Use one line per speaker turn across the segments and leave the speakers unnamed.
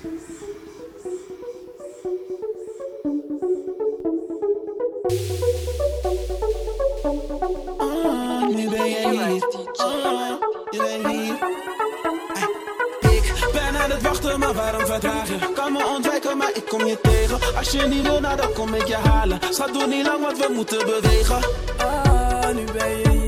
Nu ben jij hier. Ik ben aan het wachten, maar waarom verdraag? Kan me ontwijken, maar ik kom je tegen.
Als je niet wil, nou, dan kom ik je halen. Schat, doe niet lang wat we moeten bewegen. Ah, nu ben je.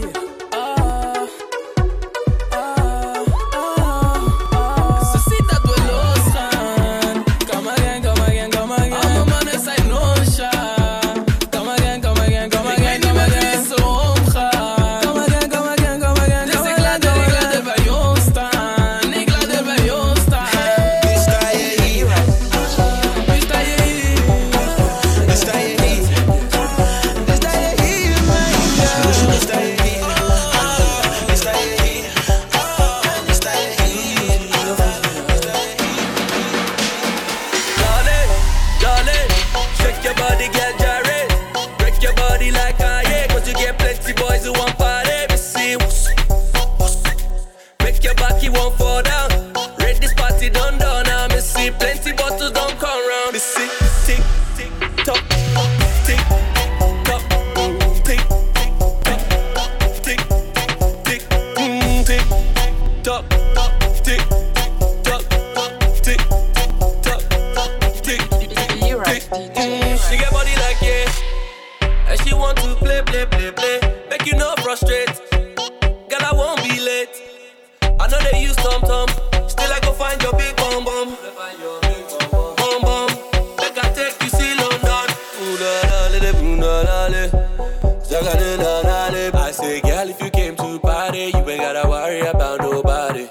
Say, girl, if you came to party, you ain't gotta worry about nobody.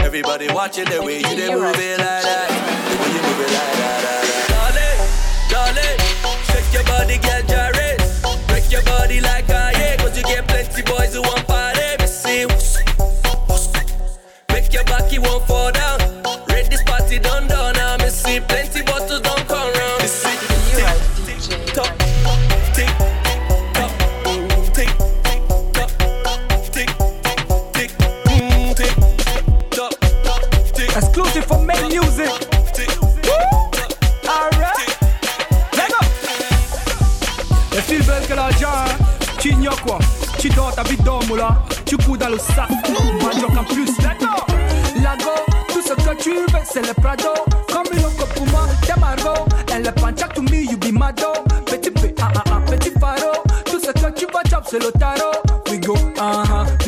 Everybody watching the way you they move it
like that. The way you move it like that. Darling, darling, shake your body, girl, jared. Break your body like I am, cause
you get plenty boys who want party. Missy, make your back, you won't fall down.
cargo. Elle est pancha to me, you be
my dog. Petit P, ah ah ah, petit faro. Tout ce que tu vas chop, c'est le tarot. We go, ah uh ah. -huh.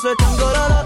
soy tan
gororo.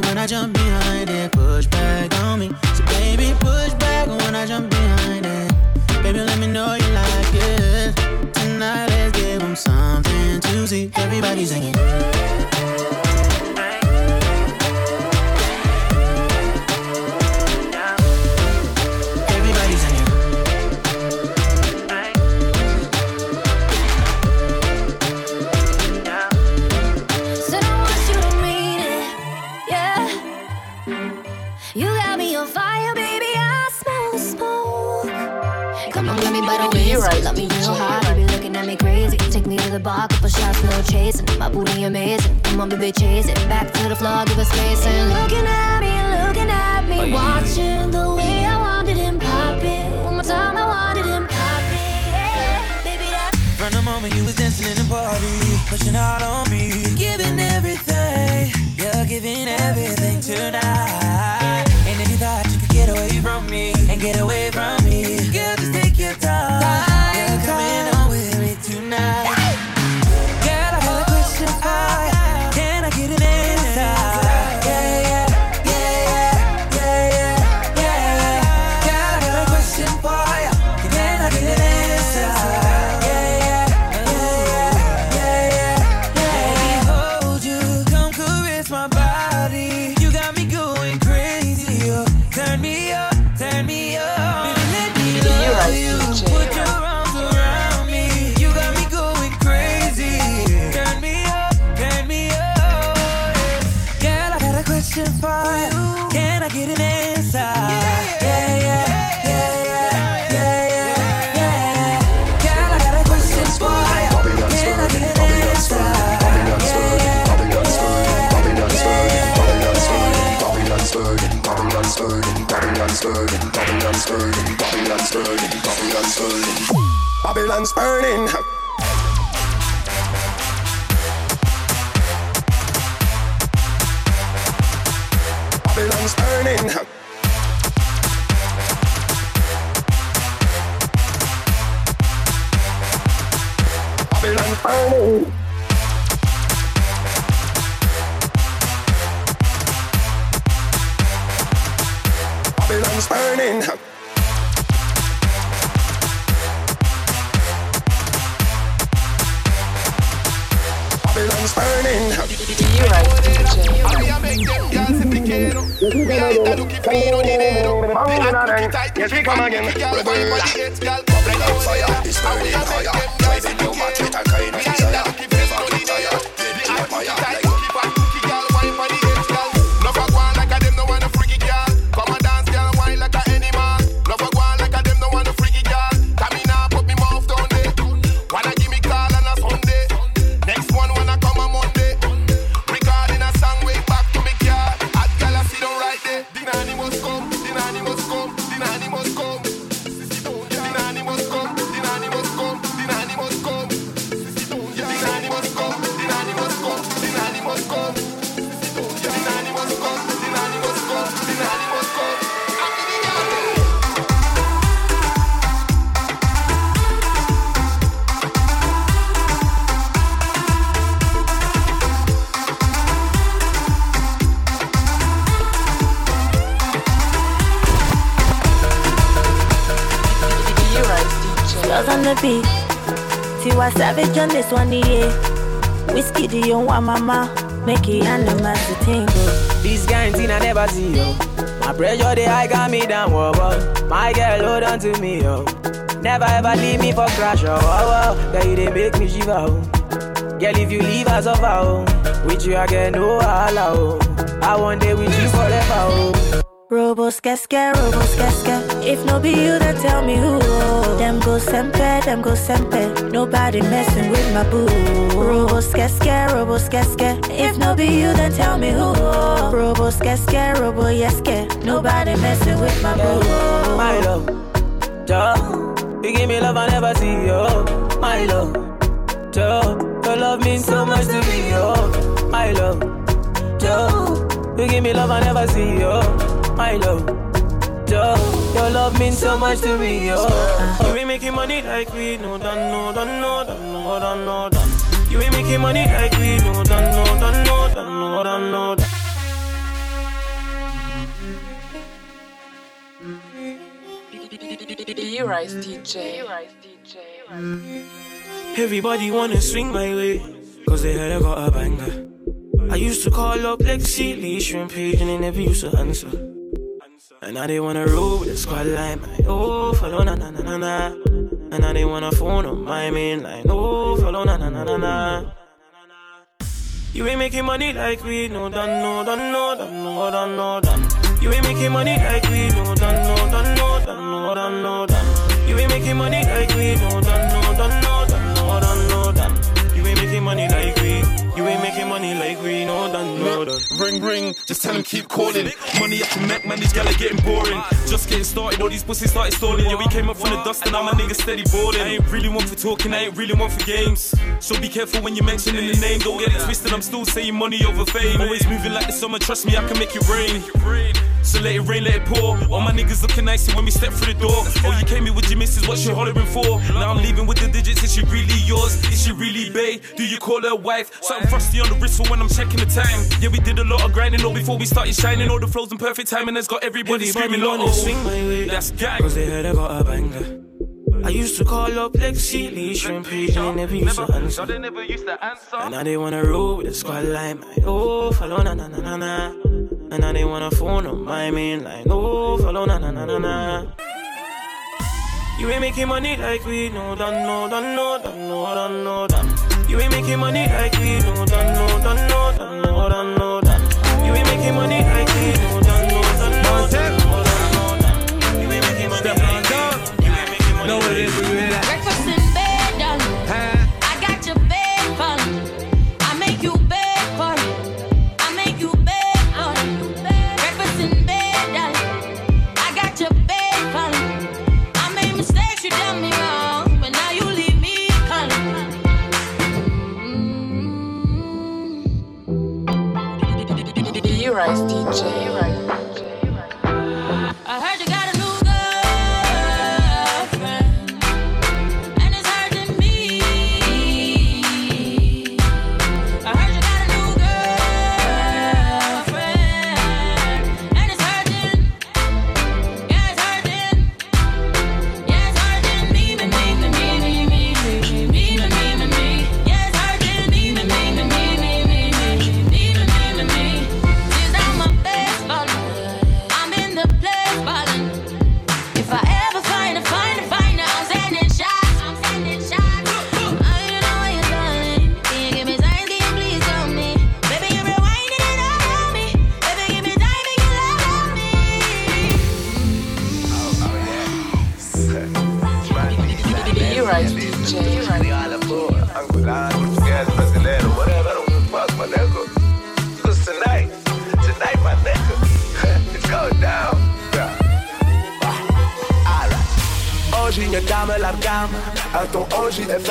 it when I
jump behind it. Push back on me.
So baby, push back when I jump
behind it. Baby, let me know you like it. Tonight, let's give
them something to see. Everybody's singing. right. Love me real hard, they be looking at me crazy. Take me to the
bar, couple shots, no chasing. My booty amazing. Come on,
baby, chase it. Back to the floor, give
us space. And looking at me, looking
at me, oh, yeah. watching the way I wanted him poppin'. One more time, I wanted him poppin'. Yeah, baby, that.
From the moment
you was dancing in the party, pushing hard on Babylon's burning. Eight, girl. Bring up fire, it's burning.
The beat. Tiwa Savage on this one, yeah. Whiskey, do you want mama? Make it animals to tingle.
This guarantee I never see, yo. My pressure, they high got me down, whoa, whoa. My girl, hold on to me, yo. Never ever leave me for crash, oh, oh, oh. Girl, you they make me shiver, oh. Girl, if you leave us over, oh. With you, I get no allow, oh. I want day with you forever, oh.
Robo skeske, robo skeske. If no be you, then tell me who. Them go sempe, them go sempe. Nobody messing with my boo. Robo skeske, robo skeske. If no be you, then tell me who. Robo skeske, robo yeske. Nobody messing with my boo.
My love, Joe, you give me love I never see, yo. My love, Joe, your love means so much to me, yo. My love, Joe, you give me love I never see, yo my love. Yo, your love means so much to me, yo. You ain't making money like we no done, no done, no done, no done, no done. You ain't making money like we no done, no done, no done, no done, no done.
You rise DJ. You rise DJ.
Everybody wanna swing my way, cause they heard I got a banger. I used to call up Lexi, Lee, Shrimp Page, and they never used to answer. And now they wanna roll with the squad line, man. Oh, follow na na na na na. And now they wanna phone on my main line. Oh, follow na na na na na. You ain't making money like we no done, no done, no done, no done, no done. You ain't making money like we no done, no done, no done, no done, no done. You ain't making money like we no done, no done, no done, no done, no done. You ain't making money like. You ain't making money like we know done, no done.
Ring, ring, just tell them keep calling. Money up to make, man, these gals are getting boring. Just getting started, all these pussies started stalling. Yeah, we came up from the dust and now my niggas steady balling. I ain't really one for talking, I ain't really one for games. So be careful when you're mentioning the name, don't get it twisted. I'm still saying money over fame. Always moving like the summer, trust me, I can make it rain. So let it rain, let it pour. All my niggas looking nice when we step through the door. Oh, you came here with your missus, what she hollering for? Now I'm leaving with the digits, is she really yours? Is she really bae? Do you call her wife? Something frosty on the wrist for when I'm checking the time. Yeah, we did a lot of grinding, all before we started shining. All the flows in perfect timing has got everybody, everybody screaming,
oh, swing my way.
That's gang.
Cause they heard I got a banger. I used to call up Lexi, Lee, Shrimp Page, and they never used to answer.
they never used to answer.
And now they wanna roll with the squad line. Oh, follow na na na na na. And now they wanna phone on my main line. Oh, follow na na na na na. You ain't making money like we no done, no done, no done, no done, no done. You ain't making money like we no done, done,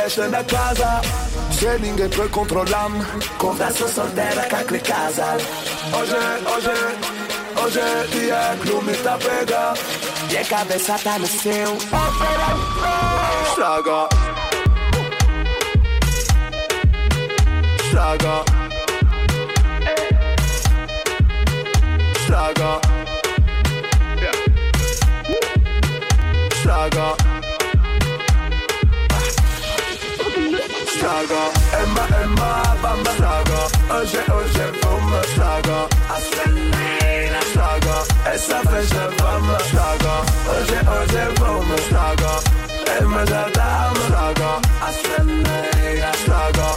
esce da casa Sailing e poi controllam Converso soltera kakle casa Oże, oże, i jak lumi ta pega. Je cabeza tam sył. Szlaga Szlaga Estraga Emma, Emma, bamba Estraga Hoje, hoje vamos Estraga A celeira Estraga Essa festa vamos Estraga Hoje, hoje vamos Estraga Emma já dá Estraga A celeira Estraga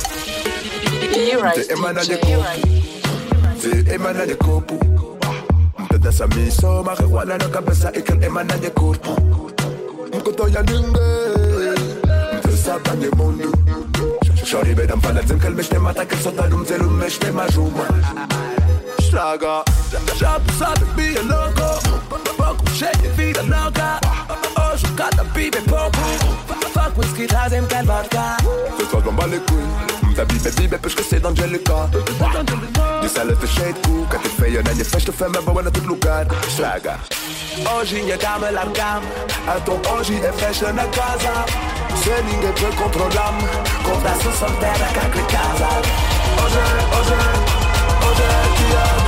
E-Rise
Te emana de Te emana de copo Mtadasa miso Marihuana na cabeça E que emana de corpo Mkoto ya ninguém Mtesaba de mundo Shorty bedam fala zim kel mishte mata kel sota dum zelum mishte majuma Estraga Já sabe be a louco Pouco cheio de vida louca Hoje cada pibe é pouco Fuck whisky trazem kel vodka Ce soir j'm'en bats les Baby, baby, baby, push que c'est d'Angelica. Di sale te shade cu, că te feio în de fești Feme bă în tot lugar, slaga Hoje minha cama largam Então hoje é festa na casa Se ninguém peut controlam Conversa soltera ca clicada Hoje, hoje, hoje,
hoje, hoje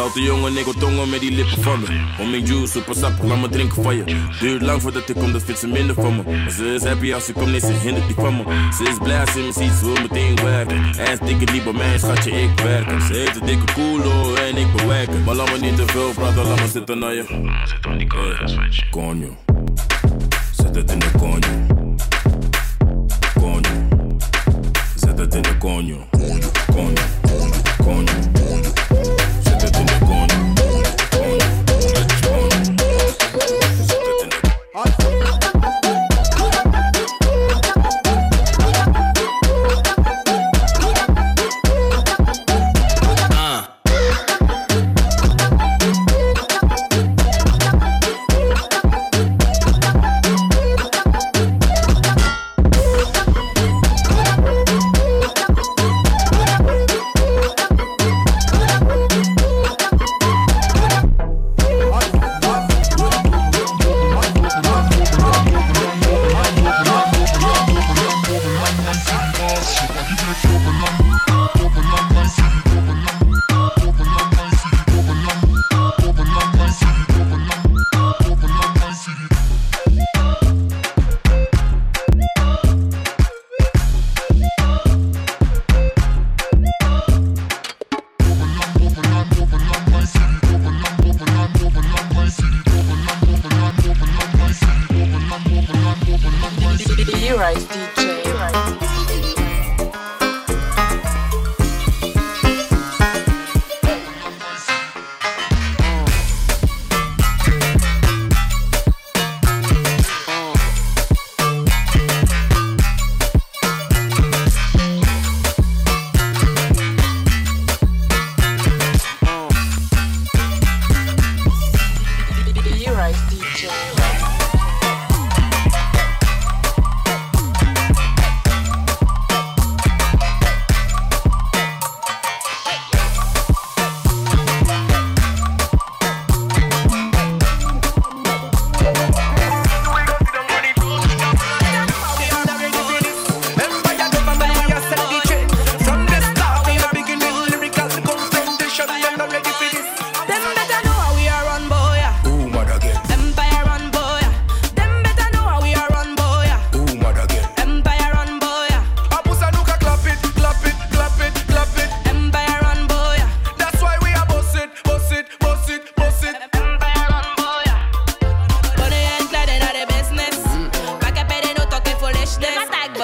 Stoute jongen, ik tongen met die lippen van me. Om mijn juice, super sap, laat me drinken van je. Duurt lang voordat ik kom, dat vindt ze minder van me. Maar ze is happy als ze komt, nee, ze hindert niet van me. Ze is blij als ze me ziet, ze wil meteen werken. Is dikke lief bij mij, schatje, ik werk. Ze heeft een dikke koelo en ik bewerken. Maar laat me niet te veel praten, laat me zitten naar je. Hey, Coño, zet het in de coño. Coño, zet het in de coño. Coño, coño, coño,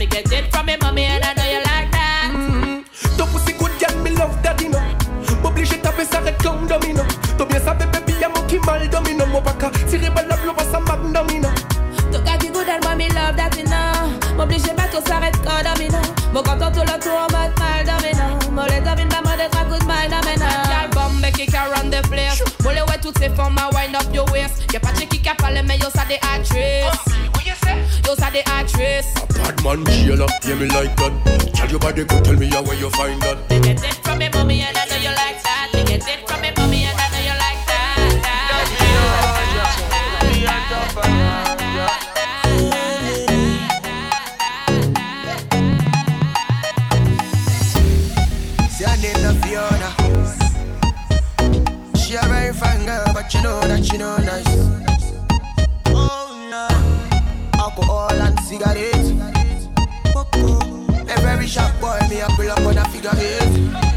Me get it from me mommy and I know you like that.
Mm-hmm. Ton pussy good girl, me love that, you know. M'oblige taper ça red clown domino. T'as bien ça bébé, y'a mon qui mal domino. Mon baka, tiré balle la blow, ça mag domino.
Ton gars dit good and mommy love that, you know. M'oblige pas tout ça red clown domino. Mon content tout le tour en mode mal domino. Mon les domine, ma mode est très good mal domino. Girl bomb, make it run the place. Mon les ouais toutes ces formes, wind up your waist. Y'a pas de qui a parlé, mais yo, ça des actrices. Yo, ça des actrices.
A bad man, Sheila, yeah, me like that. Tell your body, go tell me how where you find that.
Me get it from me mommy, and I know you like that. Me get it from me mommy, and I know you like that.
See, I need Fiona. She a very fine girl, but you know that she know nice Oh no, alcohol and cigarettes. A very sharp boy, me a pull up on a figure eight.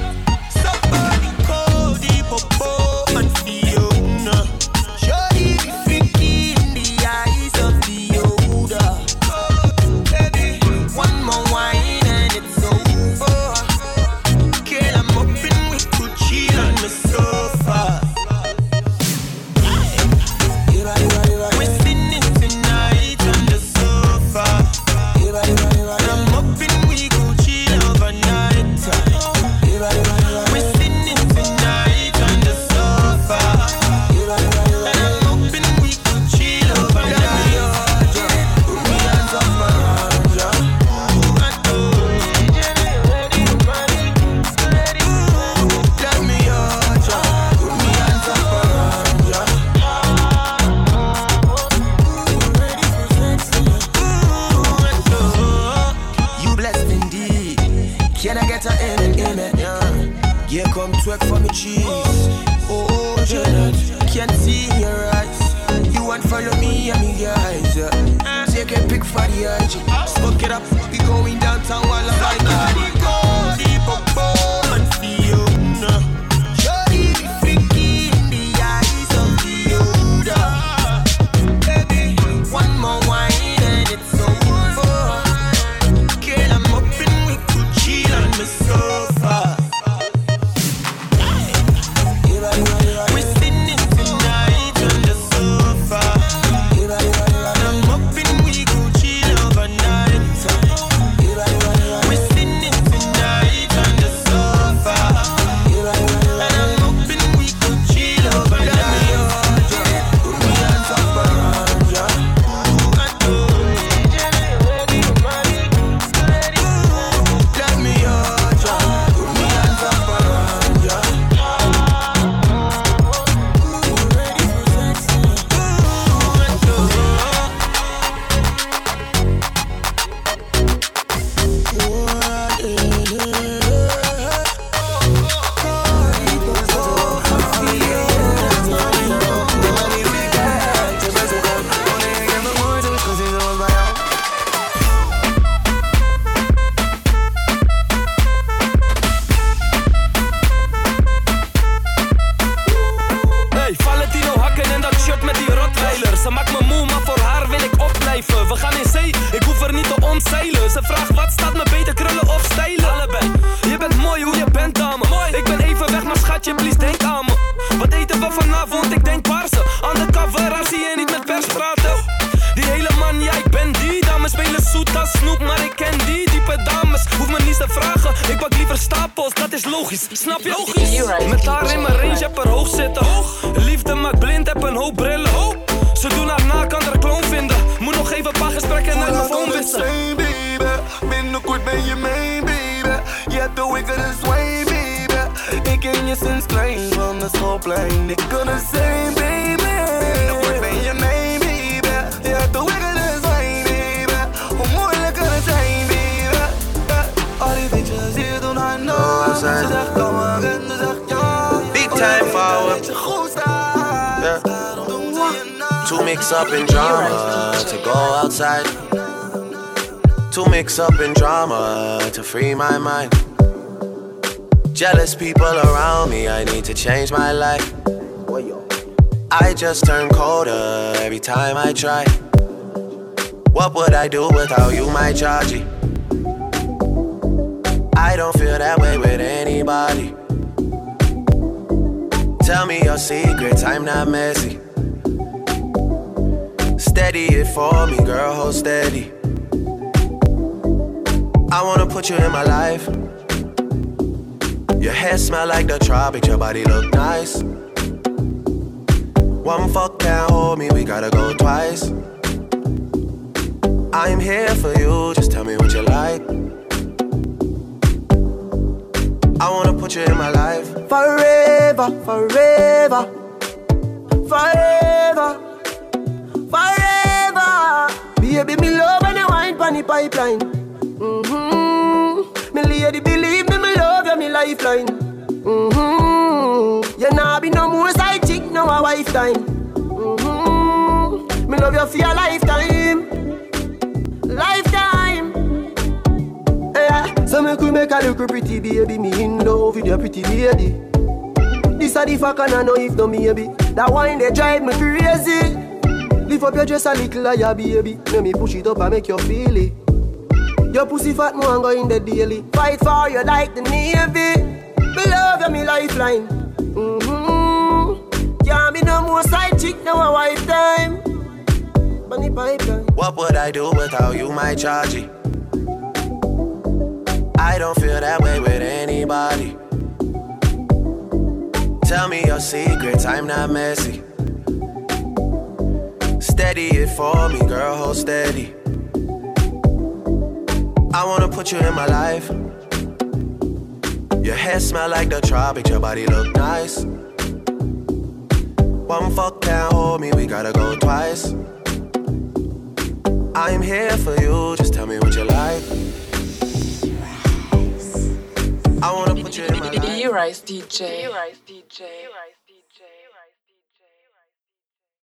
Je
hebt de wickedest way, baby. Ik ken je sinds klein van de schoolplein. Ik kan het zijn, baby. Binnenkort ben je mijn baby. Hebt de wickedest way, baby. Hoe moeilijk kan het zijn, baby? Yeah. Al die bitches hier doen haar nooit. Ze zegt kom maar en ze zegt ja.
Big time forward.
Dat je goed.
Yeah.
Daarom doen ze je na.
To mix up in drama, to go outside. To mix up in drama, to free my mind. Jealous people around me, I need to change my life. I just turn colder every time I try. What would I do without you, my Georgie? I don't feel that way with anybody. Tell me your secrets, I'm not messy. Steady it for me, girl, hold steady. I wanna put you in my life. Your hair smell like the tropics, your body look nice. One fuck can't hold me, we gotta go twice. I'm here for you, just tell me what you like. I wanna put you in my life.
Forever, forever, forever, forever. Baby, me love when you wine pon the pipeline. Mm-hmm. Me lady, believe me, lifeline. Mm-hmm. You nah be no more side chick, no a wife time. Mm-hmm. Me love you for your lifetime, lifetime. Yeah. So me could make a little pretty baby, me in love with your pretty lady. This a the fuck and I know if no maybe That wine they drive me crazy Lift up your dress a little higher baby Let me push it up and make you feel it Your pussy fat go in the daily Fight for you like the navy Me love you me lifeline Mm-hmm Can't be no more side chick no a wife time Bunny pipeline
What would I do without you, my Georgie? I don't feel that way with anybody. Tell me your secrets, I'm not messy. Steady it for me, girl, hold steady. I wanna put you in my life. Your hair smell like the tropics, your body look nice. One fuck can't hold me, we gotta go twice. I'm here for you, just tell me what you like. I wanna put you in my life.
E-Rise DJ. E-Rise DJ.